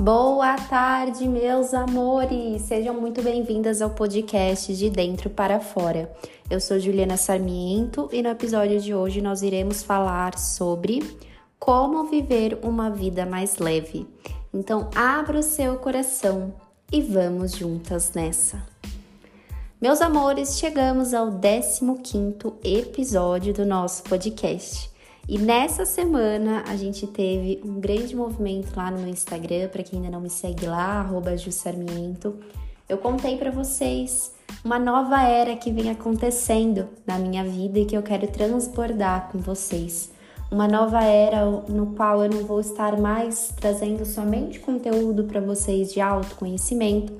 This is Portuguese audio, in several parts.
Boa tarde, meus amores! Sejam muito bem-vindas ao podcast De Dentro para Fora. Eu sou Juliana Sarmiento e no episódio de hoje nós iremos falar sobre como viver uma vida mais leve. Então, abra o seu coração e vamos juntas nessa. Meus amores, chegamos ao 15º episódio do nosso podcast. E nessa semana a gente teve um grande movimento lá no meu Instagram, para quem ainda não me segue lá, @jussarmiento. Eu contei para vocês uma nova era que vem acontecendo na minha vida e que eu quero transbordar com vocês. Uma nova era no qual eu não vou estar mais trazendo somente conteúdo para vocês de autoconhecimento,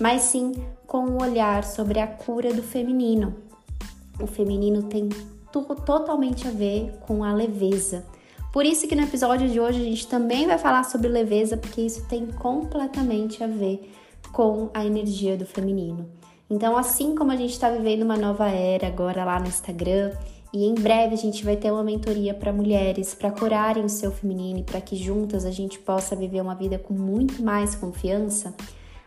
mas sim com um olhar sobre a cura do feminino. O feminino tem totalmente a ver com a leveza. Por isso que no episódio de hoje a gente também vai falar sobre leveza, porque isso tem completamente a ver com a energia do feminino. Então, assim como a gente está vivendo uma nova era agora lá no Instagram, e em breve a gente vai ter uma mentoria para mulheres, para curarem o seu feminino e para que juntas a gente possa viver uma vida com muito mais confiança.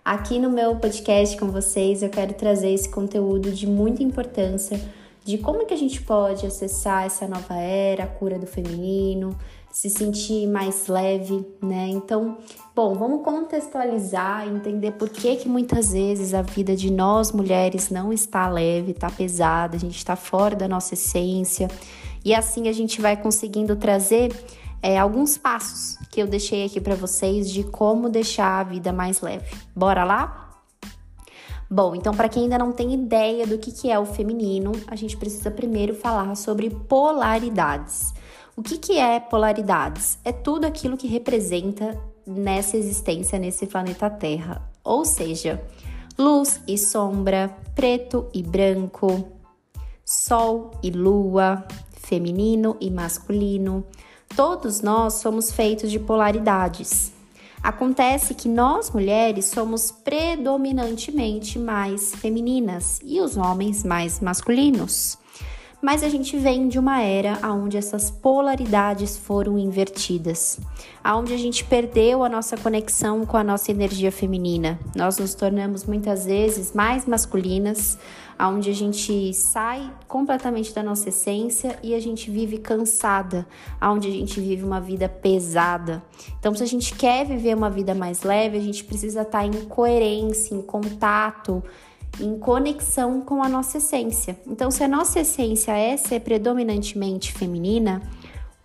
Aqui no meu podcast com vocês eu quero trazer esse conteúdo de muita importância de como que a gente pode acessar essa nova era, a cura do feminino, se sentir mais leve, né? Então, bom, vamos contextualizar, entender por que que muitas vezes a vida de nós mulheres não está leve, está pesada, a gente está fora da nossa essência. E assim a gente vai conseguindo trazer é, alguns passos que eu deixei aqui para vocês de como deixar a vida mais leve. Bora lá? Bom, então para quem ainda não tem ideia do que, que é o feminino, a gente precisa primeiro falar sobre polaridades. O que, que é polaridades? É tudo aquilo que representa nessa existência nesse planeta Terra, ou seja, luz e sombra, preto e branco, sol e lua, feminino e masculino. Todos nós somos feitos de polaridades. Acontece que nós mulheres somos predominantemente mais femininas e os homens mais masculinos. Mas a gente vem de uma era onde essas polaridades foram invertidas, onde a gente perdeu a nossa conexão com a nossa energia feminina. Nós nos tornamos muitas vezes mais masculinas, onde a gente sai completamente da nossa essência e a gente vive cansada, onde a gente vive uma vida pesada. Então, se a gente quer viver uma vida mais leve, a gente precisa estar em coerência, em contato, em conexão com a nossa essência. Então, se a nossa essência é ser predominantemente feminina,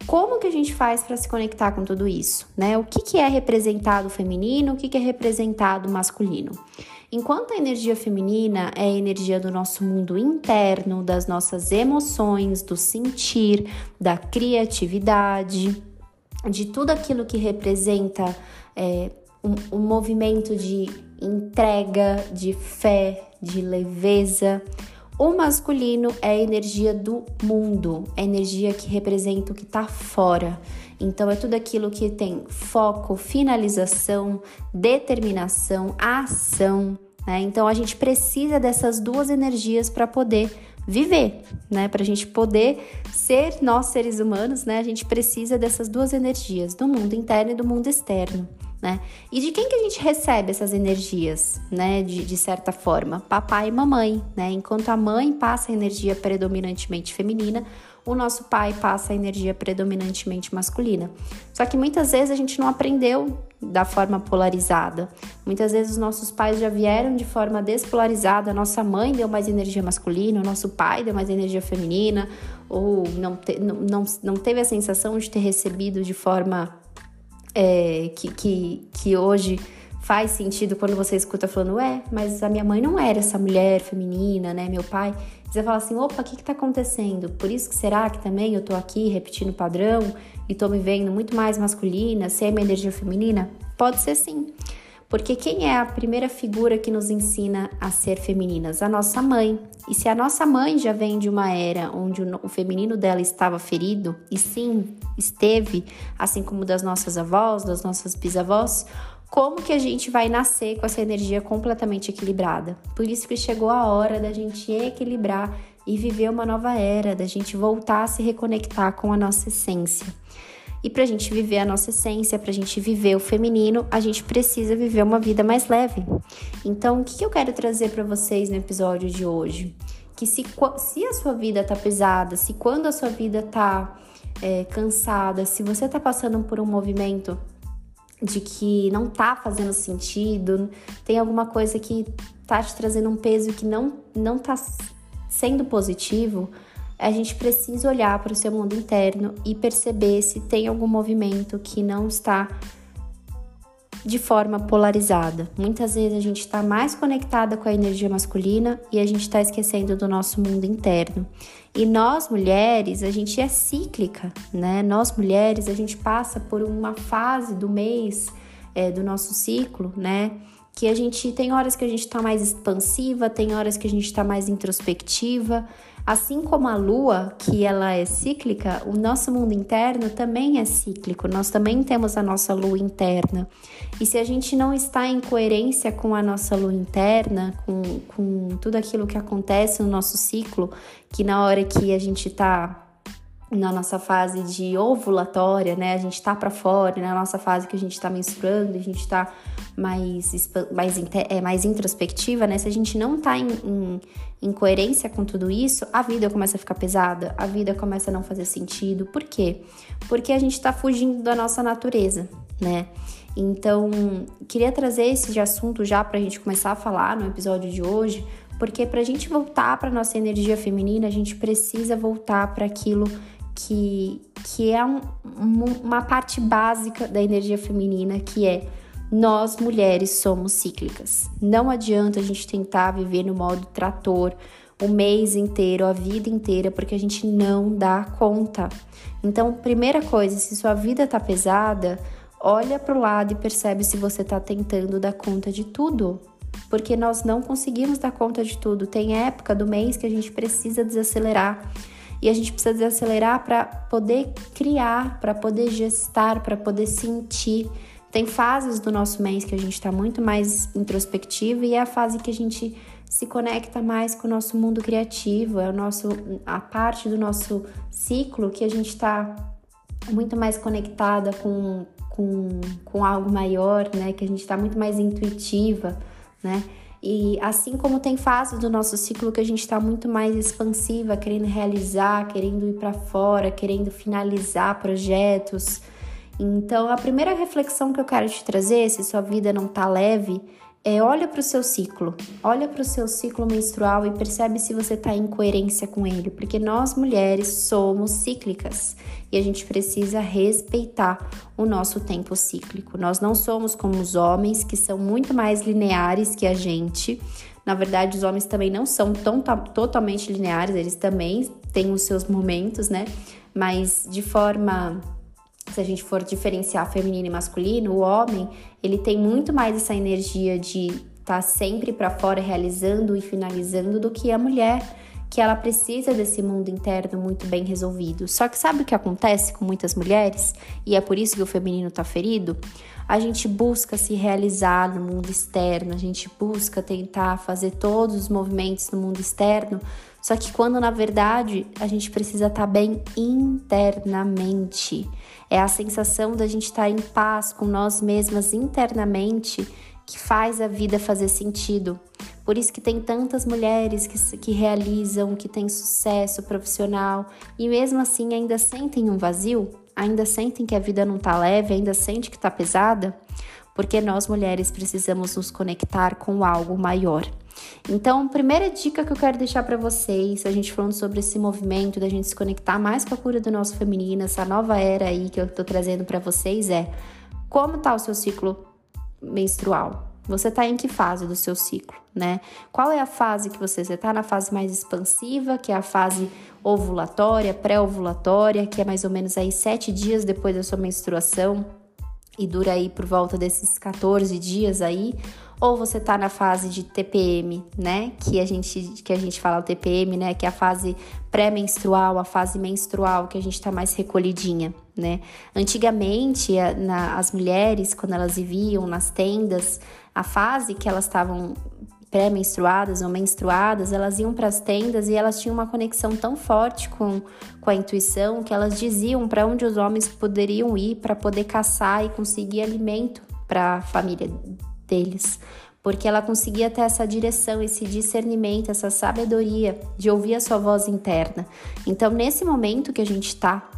como que a gente faz para se conectar com tudo isso, né? O que, que é representado feminino, o que, que é representado masculino? Enquanto a energia feminina é a energia do nosso mundo interno, das nossas emoções, do sentir, da criatividade, de tudo aquilo que representa é, um, um movimento de entrega, de fé, de leveza. O masculino é a energia do mundo, é a energia que representa o que está fora. Então, é tudo aquilo que tem foco, finalização, determinação, ação, né? Então a gente precisa dessas duas energias para poder viver, né? Para a gente poder ser nós seres humanos, né? A gente precisa dessas duas energias, do mundo interno e do mundo externo. Né? E de quem que a gente recebe essas energias, né? De, de, certa forma, papai e mamãe, né? Enquanto a mãe passa a energia predominantemente feminina, o nosso pai passa a energia predominantemente masculina. Só que muitas vezes a gente não aprendeu da forma polarizada. Muitas vezes os nossos pais já vieram de forma despolarizada, nossa mãe deu mais energia masculina, nosso pai deu mais energia feminina, ou não, te, não, não, não teve a sensação de ter recebido de forma é, que, que, que hoje faz sentido quando você escuta falando, ué, mas a minha mãe não era essa mulher feminina, né? Meu pai. Você fala assim, opa, o que, que tá acontecendo? Por isso que será que também eu tô aqui repetindo o padrão e tô me vendo muito mais masculina, sem a minha energia feminina? Pode ser sim. Porque quem é a primeira figura que nos ensina a ser femininas? A nossa mãe. E se a nossa mãe já vem de uma era onde o feminino dela estava ferido, e sim, esteve, assim como das nossas avós, das nossas bisavós, como que a gente vai nascer com essa energia completamente equilibrada. Por isso que chegou a hora da gente equilibrar e viver uma nova era, da gente voltar a se reconectar com a nossa essência. E para a gente viver a nossa essência, para a gente viver o feminino, a gente precisa viver uma vida mais leve. Então, o que eu quero trazer para vocês no episódio de hoje? Que se, se a sua vida tá pesada, se quando a sua vida tá é, cansada, se você tá passando por um movimento de que não tá fazendo sentido, tem alguma coisa que tá te trazendo um peso que não, não tá sendo positivo, a gente precisa olhar para o seu mundo interno e perceber se tem algum movimento que não está de forma polarizada. Muitas vezes a gente está mais conectada com a energia masculina e a gente está esquecendo do nosso mundo interno. E nós mulheres, a gente é cíclica, né? Nós mulheres, a gente passa por uma fase do mês é, do nosso ciclo, né? Que a gente tem horas que a gente está mais expansiva, tem horas que a gente está mais introspectiva. Assim como a lua, que ela é cíclica, o nosso mundo interno também é cíclico. Nós também temos a nossa lua interna. E se a gente não está em coerência com a nossa lua interna, com, com tudo aquilo que acontece no nosso ciclo, que na hora que a gente está na nossa fase de ovulatória, né? A gente tá para fora, na nossa fase que a gente tá menstruando, a gente tá mais, mais, é, mais introspectiva, né? Se a gente não tá em, em, em, coerência com tudo isso, a vida começa a ficar pesada, a vida começa a não fazer sentido. Por quê? Porque a gente tá fugindo da nossa natureza, né? Então, queria trazer esse assunto já pra gente começar a falar no episódio de hoje, porque pra gente voltar pra nossa energia feminina, a gente precisa voltar para aquilo que, que é um, uma parte básica da energia feminina, que é nós mulheres somos cíclicas. Não adianta a gente tentar viver no modo trator o mês inteiro, a vida inteira, porque a gente não dá conta. Então, primeira coisa, se sua vida tá pesada, olha para o lado e percebe se você tá tentando dar conta de tudo. Porque nós não conseguimos dar conta de tudo. Tem época do mês que a gente precisa desacelerar e a gente precisa desacelerar para poder criar, para poder gestar, para poder sentir. Tem fases do nosso mês que a gente está muito mais introspectivo e é a fase que a gente se conecta mais com o nosso mundo criativo, é o nosso, a parte do nosso ciclo que a gente está muito mais conectada com, com, com algo maior, né? Que a gente está muito mais intuitiva, né? E assim como tem fases do nosso ciclo que a gente está muito mais expansiva, querendo realizar, querendo ir para fora, querendo finalizar projetos. Então, a primeira reflexão que eu quero te trazer, se sua vida não tá leve, é olha para o seu ciclo, olha para o seu ciclo menstrual e percebe se você está em coerência com ele, porque nós mulheres somos cíclicas e a gente precisa respeitar o nosso tempo cíclico. Nós não somos como os homens que são muito mais lineares que a gente. Na verdade, os homens também não são tão totalmente lineares, eles também têm os seus momentos, né? Mas de forma se a gente for diferenciar feminino e masculino, o homem, ele tem muito mais essa energia de estar tá sempre para fora realizando e finalizando do que a mulher, que ela precisa desse mundo interno muito bem resolvido. Só que sabe o que acontece com muitas mulheres? E é por isso que o feminino tá ferido? A gente busca se realizar no mundo externo, a gente busca tentar fazer todos os movimentos no mundo externo, só que quando na verdade a gente precisa estar tá bem internamente. É a sensação da gente estar tá em paz com nós mesmas internamente que faz a vida fazer sentido. Por isso que tem tantas mulheres que, que realizam, que têm sucesso profissional e mesmo assim ainda sentem um vazio, ainda sentem que a vida não tá leve, ainda sente que tá pesada, porque nós mulheres precisamos nos conectar com algo maior. Então, primeira dica que eu quero deixar para vocês, a gente falando sobre esse movimento da gente se conectar mais com a cura do nosso feminino, essa nova era aí que eu tô trazendo para vocês é como tá o seu ciclo menstrual? Você tá em que fase do seu ciclo, né? Qual é a fase que você está? na fase mais expansiva, que é a fase ovulatória, pré-ovulatória, que é mais ou menos aí sete dias depois da sua menstruação e dura aí por volta desses 14 dias aí, ou você tá na fase de TPM, né? Que a gente que a gente fala o TPM, né, que é a fase pré-menstrual, a fase menstrual, que a gente tá mais recolhidinha, né? Antigamente, na, as mulheres quando elas viviam nas tendas, a fase que elas estavam pré-menstruadas ou menstruadas, elas iam para as tendas e elas tinham uma conexão tão forte com, com a intuição que elas diziam para onde os homens poderiam ir para poder caçar e conseguir alimento para a família deles. Porque ela conseguia ter essa direção, esse discernimento, essa sabedoria de ouvir a sua voz interna. Então, nesse momento que a gente está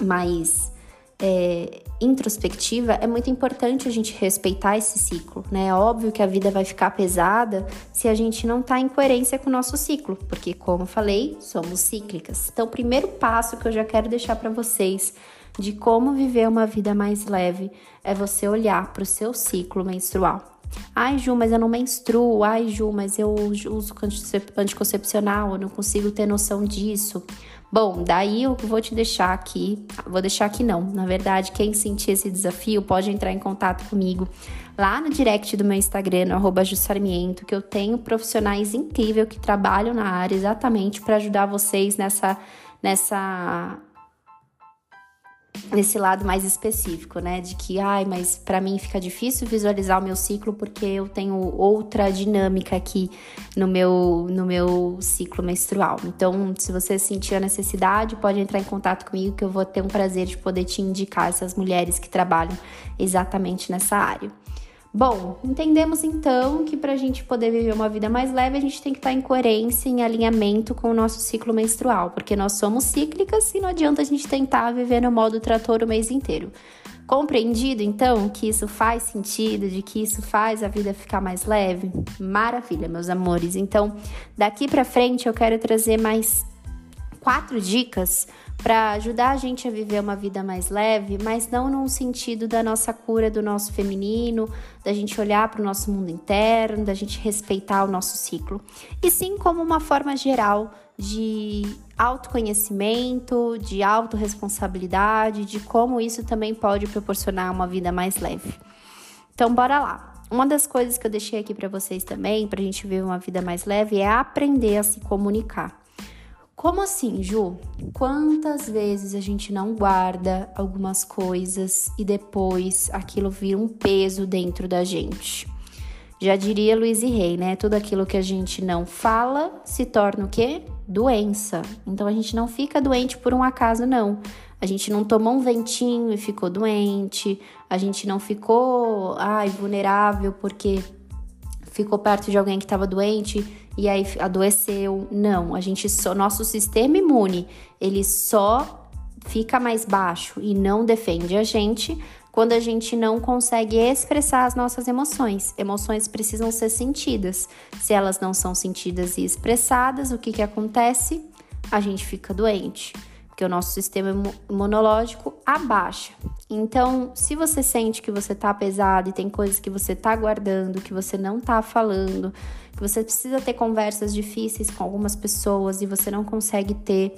mais é, introspectiva, é muito importante a gente respeitar esse ciclo, né? É óbvio que a vida vai ficar pesada se a gente não tá em coerência com o nosso ciclo, porque, como falei, somos cíclicas. Então, o primeiro passo que eu já quero deixar para vocês de como viver uma vida mais leve é você olhar para o seu ciclo menstrual. Ai, Ju, mas eu não menstruo. Ai, Ju, mas eu uso anticoncepcional, eu não consigo ter noção disso. Bom, daí eu vou te deixar aqui, vou deixar aqui não. Na verdade, quem sentir esse desafio pode entrar em contato comigo lá no direct do meu Instagram, no Jussarmiento, que eu tenho profissionais incríveis que trabalham na área exatamente para ajudar vocês nessa nessa nesse lado mais específico, né? De que, ai, mas para mim fica difícil visualizar o meu ciclo porque eu tenho outra dinâmica aqui no meu, no meu ciclo menstrual. Então, se você sentir a necessidade, pode entrar em contato comigo que eu vou ter um prazer de poder te indicar essas mulheres que trabalham exatamente nessa área. Bom, entendemos então que para a gente poder viver uma vida mais leve, a gente tem que estar em coerência, em alinhamento com o nosso ciclo menstrual, porque nós somos cíclicas e não adianta a gente tentar viver no modo trator o mês inteiro. Compreendido então que isso faz sentido, de que isso faz a vida ficar mais leve? Maravilha, meus amores. Então, daqui para frente eu quero trazer mais quatro dicas para ajudar a gente a viver uma vida mais leve, mas não num sentido da nossa cura do nosso feminino, da gente olhar para o nosso mundo interno, da gente respeitar o nosso ciclo, e sim como uma forma geral de autoconhecimento, de autorresponsabilidade, de como isso também pode proporcionar uma vida mais leve. Então, bora lá. Uma das coisas que eu deixei aqui para vocês também, para a gente viver uma vida mais leve, é aprender a se comunicar. Como assim, Ju? Quantas vezes a gente não guarda algumas coisas e depois aquilo vira um peso dentro da gente? Já diria Luiz e Rei, né? Tudo aquilo que a gente não fala se torna o quê? Doença. Então a gente não fica doente por um acaso, não. A gente não tomou um ventinho e ficou doente. A gente não ficou, ai, vulnerável porque ficou perto de alguém que estava doente e aí adoeceu. Não, a gente só nosso sistema imune, ele só fica mais baixo e não defende a gente quando a gente não consegue expressar as nossas emoções. Emoções precisam ser sentidas. Se elas não são sentidas e expressadas, o que que acontece? A gente fica doente porque o nosso sistema imunológico abaixa. Então, se você sente que você tá pesado e tem coisas que você tá guardando, que você não tá falando, que você precisa ter conversas difíceis com algumas pessoas e você não consegue ter,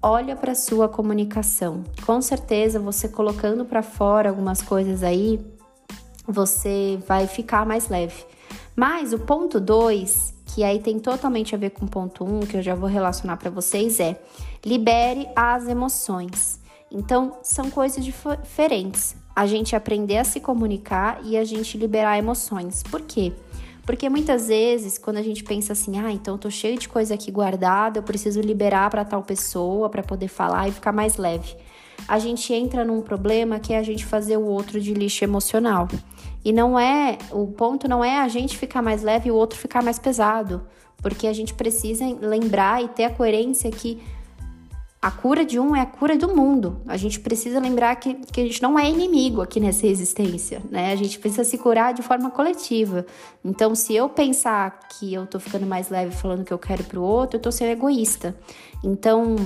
olha para sua comunicação. Com certeza, você colocando para fora algumas coisas aí, você vai ficar mais leve. Mas o ponto 2 que aí tem totalmente a ver com o ponto 1, um, que eu já vou relacionar para vocês, é libere as emoções. Então, são coisas diferentes. A gente aprender a se comunicar e a gente liberar emoções. Por quê? Porque muitas vezes, quando a gente pensa assim, ah, então eu tô cheio de coisa aqui guardada, eu preciso liberar para tal pessoa para poder falar e ficar mais leve. A gente entra num problema que é a gente fazer o outro de lixo emocional. E não é, o ponto não é a gente ficar mais leve e o outro ficar mais pesado, porque a gente precisa lembrar e ter a coerência que a cura de um é a cura do mundo. A gente precisa lembrar que, que a gente não é inimigo aqui nessa existência, né? A gente precisa se curar de forma coletiva. Então, se eu pensar que eu tô ficando mais leve falando que eu quero pro outro, eu tô sendo egoísta. Então,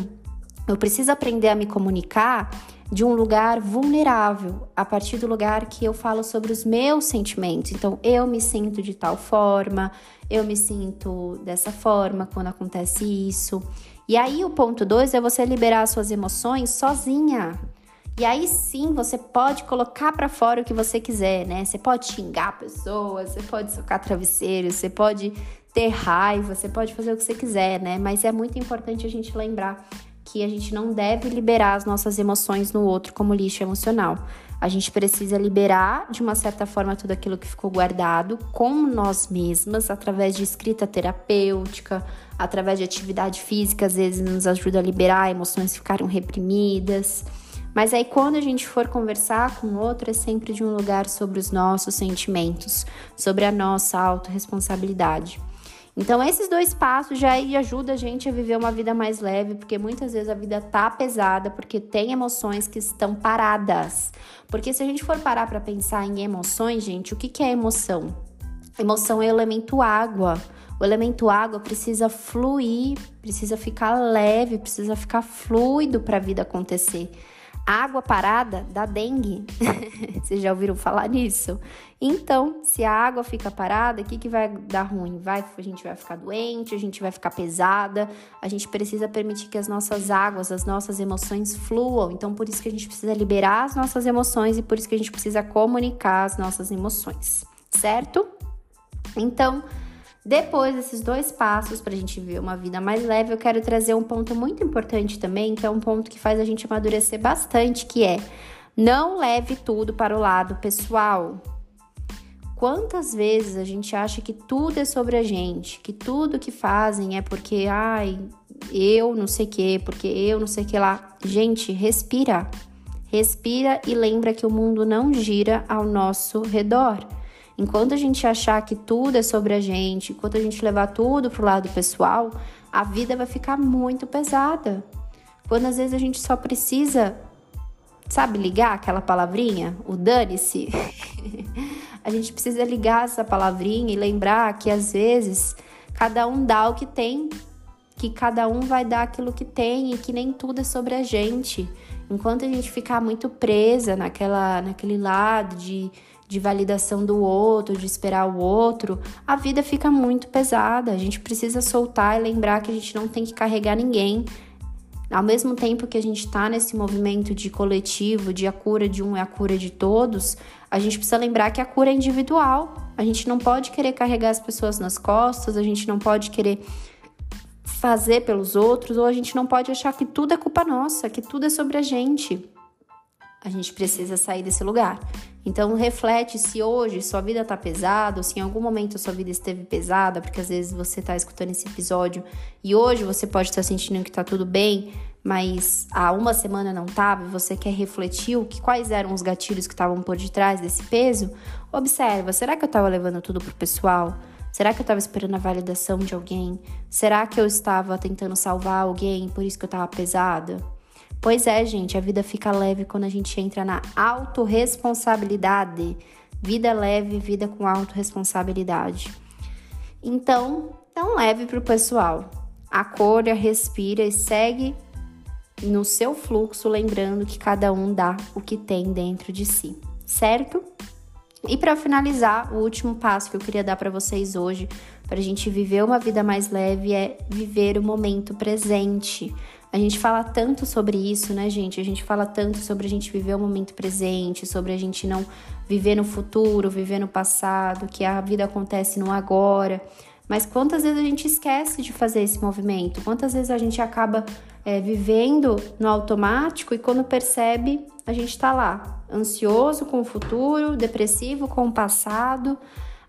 eu preciso aprender a me comunicar de um lugar vulnerável, a partir do lugar que eu falo sobre os meus sentimentos. Então, eu me sinto de tal forma, eu me sinto dessa forma quando acontece isso. E aí, o ponto dois é você liberar suas emoções sozinha. E aí sim você pode colocar para fora o que você quiser, né? Você pode xingar pessoas, você pode socar travesseiro, você pode ter raiva, você pode fazer o que você quiser, né? Mas é muito importante a gente lembrar que a gente não deve liberar as nossas emoções no outro como lixo emocional. A gente precisa liberar, de uma certa forma, tudo aquilo que ficou guardado com nós mesmas, através de escrita terapêutica, através de atividade física, às vezes nos ajuda a liberar emoções que ficaram reprimidas. Mas aí, quando a gente for conversar com outro, é sempre de um lugar sobre os nossos sentimentos, sobre a nossa autorresponsabilidade. Então, esses dois passos já ajudam a gente a viver uma vida mais leve, porque muitas vezes a vida tá pesada, porque tem emoções que estão paradas. Porque se a gente for parar para pensar em emoções, gente, o que, que é emoção? Emoção é elemento água. O elemento água precisa fluir, precisa ficar leve, precisa ficar fluido para a vida acontecer. Água parada dá dengue. Vocês já ouviram falar nisso? Então, se a água fica parada, o que, que vai dar ruim? Vai, a gente vai ficar doente, a gente vai ficar pesada. A gente precisa permitir que as nossas águas, as nossas emoções fluam. Então, por isso que a gente precisa liberar as nossas emoções e por isso que a gente precisa comunicar as nossas emoções, certo? Então, depois desses dois passos para a gente viver uma vida mais leve, eu quero trazer um ponto muito importante também, que é um ponto que faz a gente amadurecer bastante, que é não leve tudo para o lado pessoal. Quantas vezes a gente acha que tudo é sobre a gente, que tudo que fazem é porque, ai, eu não sei que, porque eu não sei que lá. Gente, respira. Respira e lembra que o mundo não gira ao nosso redor. Enquanto a gente achar que tudo é sobre a gente, enquanto a gente levar tudo pro lado pessoal, a vida vai ficar muito pesada. Quando às vezes a gente só precisa, sabe, ligar aquela palavrinha, o dane-se. a gente precisa ligar essa palavrinha e lembrar que às vezes cada um dá o que tem, que cada um vai dar aquilo que tem e que nem tudo é sobre a gente. Enquanto a gente ficar muito presa naquela, naquele lado de de validação do outro, de esperar o outro, a vida fica muito pesada. A gente precisa soltar e lembrar que a gente não tem que carregar ninguém. Ao mesmo tempo que a gente está nesse movimento de coletivo, de a cura de um é a cura de todos, a gente precisa lembrar que a cura é individual. A gente não pode querer carregar as pessoas nas costas, a gente não pode querer fazer pelos outros, ou a gente não pode achar que tudo é culpa nossa, que tudo é sobre a gente. A gente precisa sair desse lugar. Então reflete se hoje sua vida tá pesada, ou se em algum momento sua vida esteve pesada, porque às vezes você tá escutando esse episódio e hoje você pode estar sentindo que tá tudo bem, mas há uma semana não tava, e você quer refletir o que quais eram os gatilhos que estavam por detrás desse peso, observa, será que eu estava levando tudo pro pessoal? Será que eu estava esperando a validação de alguém? Será que eu estava tentando salvar alguém, por isso que eu estava pesada? Pois é, gente, a vida fica leve quando a gente entra na autorresponsabilidade. Vida leve, vida com autorresponsabilidade. Então, não leve para o pessoal. Acorda, respira e segue no seu fluxo, lembrando que cada um dá o que tem dentro de si, certo? E para finalizar, o último passo que eu queria dar para vocês hoje, para a gente viver uma vida mais leve, é viver o momento presente. A gente fala tanto sobre isso, né, gente? A gente fala tanto sobre a gente viver o momento presente, sobre a gente não viver no futuro, viver no passado, que a vida acontece no agora. Mas quantas vezes a gente esquece de fazer esse movimento? Quantas vezes a gente acaba é, vivendo no automático e quando percebe, a gente está lá, ansioso com o futuro, depressivo com o passado.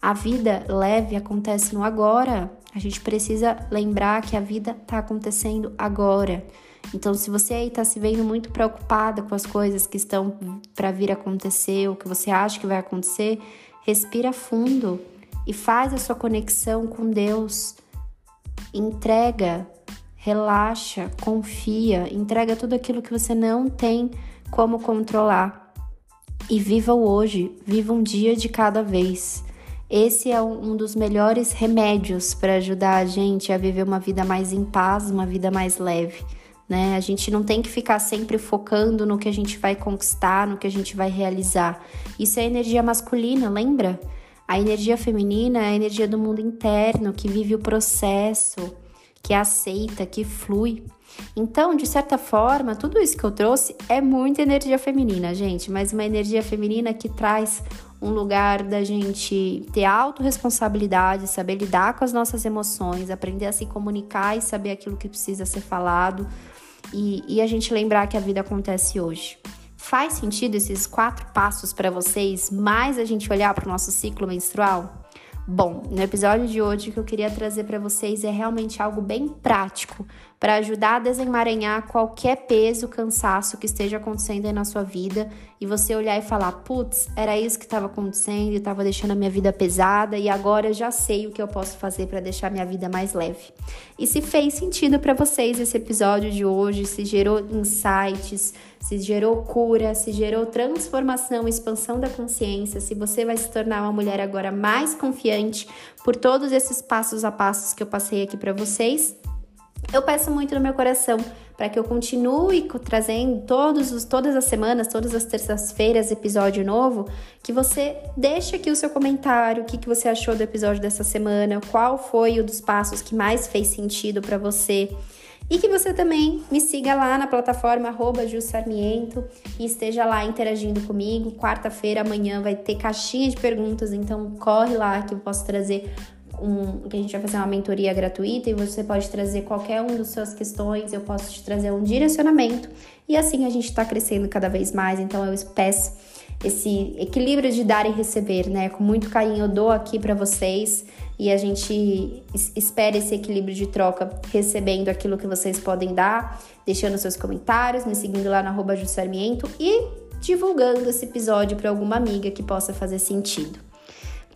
A vida leve acontece no agora. A gente precisa lembrar que a vida está acontecendo agora. Então, se você aí está se vendo muito preocupada com as coisas que estão para vir acontecer, ou que você acha que vai acontecer, respira fundo e faz a sua conexão com Deus. Entrega, relaxa, confia, entrega tudo aquilo que você não tem como controlar. E viva o hoje, viva um dia de cada vez. Esse é um dos melhores remédios para ajudar a gente a viver uma vida mais em paz, uma vida mais leve. Né? A gente não tem que ficar sempre focando no que a gente vai conquistar, no que a gente vai realizar. Isso é energia masculina, lembra? A energia feminina é a energia do mundo interno, que vive o processo, que aceita, que flui. Então, de certa forma, tudo isso que eu trouxe é muita energia feminina, gente, mas uma energia feminina que traz um lugar da gente ter autorresponsabilidade, saber lidar com as nossas emoções, aprender a se comunicar e saber aquilo que precisa ser falado e, e a gente lembrar que a vida acontece hoje. Faz sentido esses quatro passos para vocês, mais a gente olhar para o nosso ciclo menstrual? Bom, no episódio de hoje o que eu queria trazer para vocês é realmente algo bem prático para ajudar a desemaranhar qualquer peso, cansaço que esteja acontecendo aí na sua vida e você olhar e falar: putz, era isso que estava acontecendo, estava deixando a minha vida pesada e agora já sei o que eu posso fazer para deixar minha vida mais leve. E se fez sentido para vocês esse episódio de hoje, se gerou insights, se gerou cura, se gerou transformação, expansão da consciência, se você vai se tornar uma mulher agora mais confiante por todos esses passos a passos que eu passei aqui para vocês, eu peço muito no meu coração para que eu continue trazendo todos os, todas as semanas, todas as terças-feiras, episódio novo, que você deixe aqui o seu comentário, o que, que você achou do episódio dessa semana, qual foi o dos passos que mais fez sentido para você. E que você também me siga lá na plataforma Jussarmiento e esteja lá interagindo comigo. Quarta-feira, amanhã, vai ter caixinha de perguntas, então corre lá que eu posso trazer um, que a gente vai fazer uma mentoria gratuita e você pode trazer qualquer um das suas questões, eu posso te trazer um direcionamento e assim a gente está crescendo cada vez mais. Então eu peço esse equilíbrio de dar e receber, né? Com muito carinho eu dou aqui para vocês e a gente espera esse equilíbrio de troca, recebendo aquilo que vocês podem dar, deixando seus comentários, me seguindo lá no arroba e divulgando esse episódio para alguma amiga que possa fazer sentido.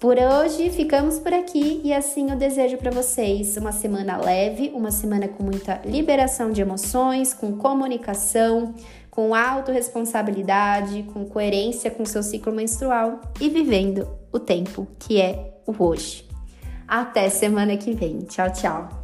Por hoje ficamos por aqui e assim eu desejo para vocês uma semana leve, uma semana com muita liberação de emoções, com comunicação, com autorresponsabilidade, com coerência com seu ciclo menstrual e vivendo o tempo que é o hoje. Até semana que vem. Tchau, tchau.